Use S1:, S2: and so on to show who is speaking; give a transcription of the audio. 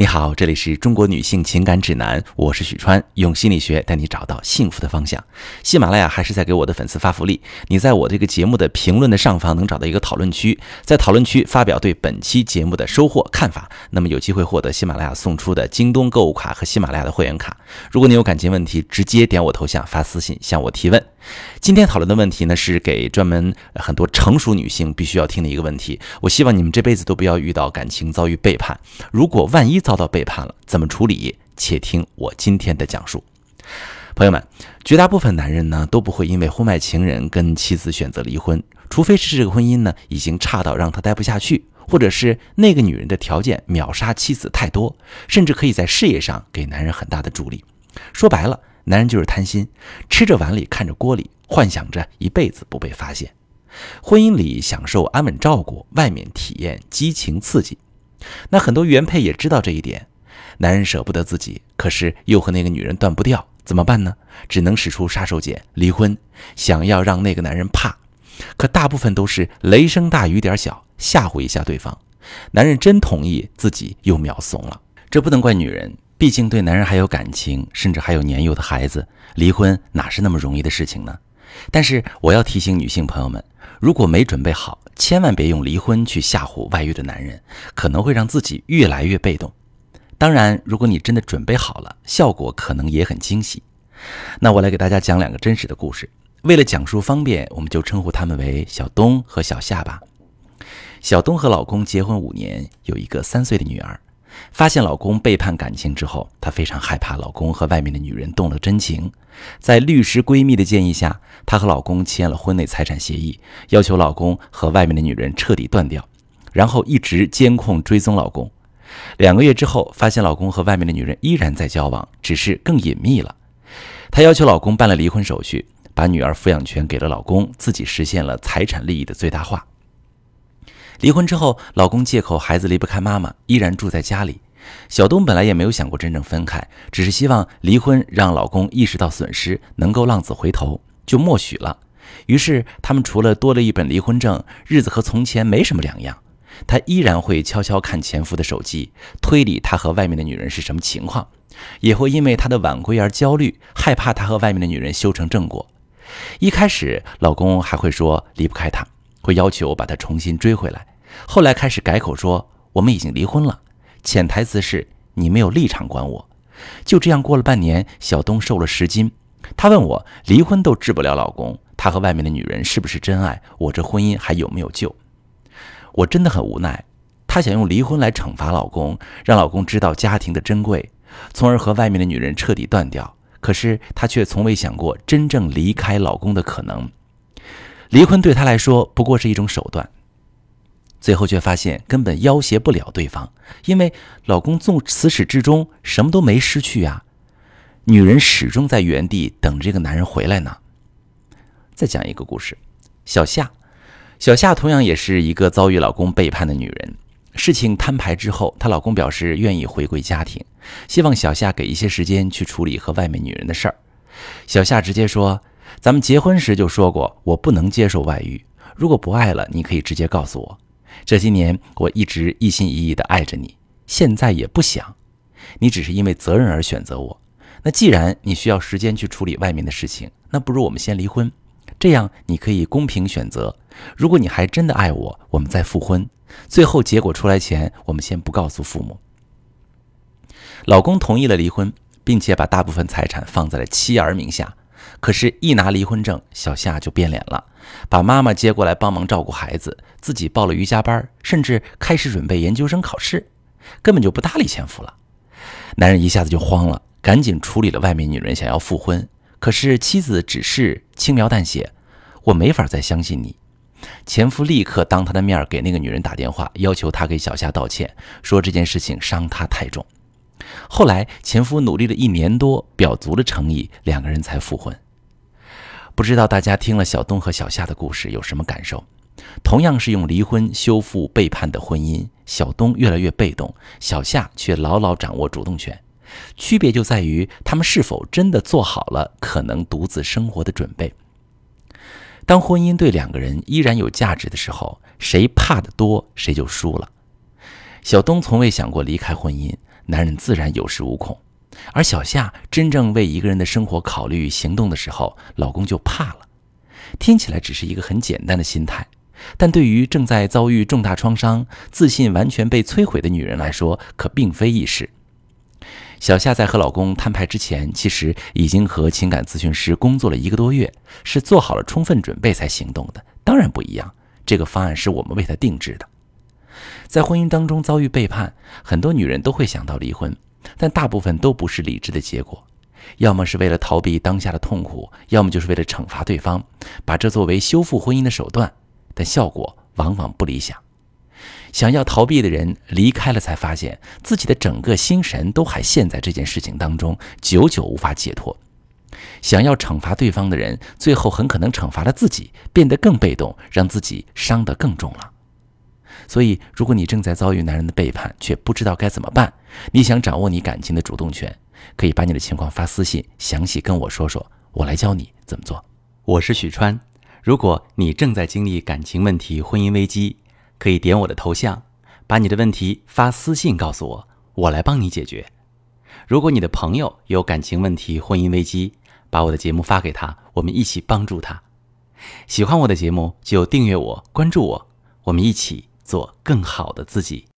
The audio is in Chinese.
S1: 你好，这里是中国女性情感指南，我是许川，用心理学带你找到幸福的方向。喜马拉雅还是在给我的粉丝发福利，你在我这个节目的评论的上方能找到一个讨论区，在讨论区发表对本期节目的收获看法，那么有机会获得喜马拉雅送出的京东购物卡和喜马拉雅的会员卡。如果你有感情问题，直接点我头像发私信向我提问。今天讨论的问题呢，是给专门很多成熟女性必须要听的一个问题。我希望你们这辈子都不要遇到感情遭遇背叛。如果万一遭到背叛了，怎么处理？且听我今天的讲述。朋友们，绝大部分男人呢都不会因为婚外情人跟妻子选择离婚，除非是这个婚姻呢已经差到让他待不下去，或者是那个女人的条件秒杀妻子太多，甚至可以在事业上给男人很大的助力。说白了。男人就是贪心，吃着碗里看着锅里，幻想着一辈子不被发现。婚姻里享受安稳照顾，外面体验激情刺激。那很多原配也知道这一点，男人舍不得自己，可是又和那个女人断不掉，怎么办呢？只能使出杀手锏，离婚，想要让那个男人怕。可大部分都是雷声大雨点小，吓唬一下对方。男人真同意，自己又秒怂了。这不能怪女人。毕竟对男人还有感情，甚至还有年幼的孩子，离婚哪是那么容易的事情呢？但是我要提醒女性朋友们，如果没准备好，千万别用离婚去吓唬外遇的男人，可能会让自己越来越被动。当然，如果你真的准备好了，效果可能也很惊喜。那我来给大家讲两个真实的故事，为了讲述方便，我们就称呼他们为小东和小夏吧。小东和老公结婚五年，有一个三岁的女儿。发现老公背叛感情之后，她非常害怕老公和外面的女人动了真情。在律师闺蜜的建议下，她和老公签了婚内财产协议，要求老公和外面的女人彻底断掉，然后一直监控追踪老公。两个月之后，发现老公和外面的女人依然在交往，只是更隐秘了。她要求老公办了离婚手续，把女儿抚养权给了老公，自己实现了财产利益的最大化。离婚之后，老公借口孩子离不开妈妈，依然住在家里。小东本来也没有想过真正分开，只是希望离婚让老公意识到损失，能够浪子回头，就默许了。于是他们除了多了一本离婚证，日子和从前没什么两样。他依然会悄悄看前夫的手机，推理他和外面的女人是什么情况，也会因为他的晚归而焦虑，害怕他和外面的女人修成正果。一开始，老公还会说离不开她。会要求把他重新追回来，后来开始改口说我们已经离婚了，潜台词是你没有立场管我。就这样过了半年，小东瘦了十斤。他问我离婚都治不了老公，他和外面的女人是不是真爱？我这婚姻还有没有救？我真的很无奈。他想用离婚来惩罚老公，让老公知道家庭的珍贵，从而和外面的女人彻底断掉。可是他却从未想过真正离开老公的可能。离婚对他来说不过是一种手段，最后却发现根本要挟不了对方，因为老公纵此始至终什么都没失去啊，女人始终在原地等这个男人回来呢。再讲一个故事，小夏，小夏同样也是一个遭遇老公背叛的女人。事情摊牌之后，她老公表示愿意回归家庭，希望小夏给一些时间去处理和外面女人的事儿。小夏直接说。咱们结婚时就说过，我不能接受外遇。如果不爱了，你可以直接告诉我。这些年我一直一心一意的爱着你，现在也不想。你只是因为责任而选择我。那既然你需要时间去处理外面的事情，那不如我们先离婚，这样你可以公平选择。如果你还真的爱我，我们再复婚。最后结果出来前，我们先不告诉父母。老公同意了离婚，并且把大部分财产放在了妻儿名下。可是，一拿离婚证，小夏就变脸了，把妈妈接过来帮忙照顾孩子，自己报了瑜伽班，甚至开始准备研究生考试，根本就不搭理前夫了。男人一下子就慌了，赶紧处理了外面女人想要复婚。可是妻子只是轻描淡写：“我没法再相信你。”前夫立刻当他的面给那个女人打电话，要求她给小夏道歉，说这件事情伤她太重。后来前夫努力了一年多，表足了诚意，两个人才复婚。不知道大家听了小东和小夏的故事有什么感受？同样是用离婚修复背叛的婚姻，小东越来越被动，小夏却牢牢掌握主动权。区别就在于他们是否真的做好了可能独自生活的准备。当婚姻对两个人依然有价值的时候，谁怕的多，谁就输了。小东从未想过离开婚姻，男人自然有恃无恐；而小夏真正为一个人的生活考虑、行动的时候，老公就怕了。听起来只是一个很简单的心态，但对于正在遭遇重大创伤、自信完全被摧毁的女人来说，可并非易事。小夏在和老公摊牌之前，其实已经和情感咨询师工作了一个多月，是做好了充分准备才行动的。当然不一样，这个方案是我们为她定制的。在婚姻当中遭遇背叛，很多女人都会想到离婚，但大部分都不是理智的结果，要么是为了逃避当下的痛苦，要么就是为了惩罚对方，把这作为修复婚姻的手段，但效果往往不理想。想要逃避的人离开了，才发现自己的整个心神都还陷在这件事情当中，久久无法解脱。想要惩罚对方的人，最后很可能惩罚了自己，变得更被动，让自己伤得更重了。所以，如果你正在遭遇男人的背叛，却不知道该怎么办，你想掌握你感情的主动权，可以把你的情况发私信，详细跟我说说，我来教你怎么做。
S2: 我是许川，如果你正在经历感情问题、婚姻危机。可以点我的头像，把你的问题发私信告诉我，我来帮你解决。如果你的朋友有感情问题、婚姻危机，把我的节目发给他，我们一起帮助他。喜欢我的节目就订阅我、关注我，我们一起做更好的自己。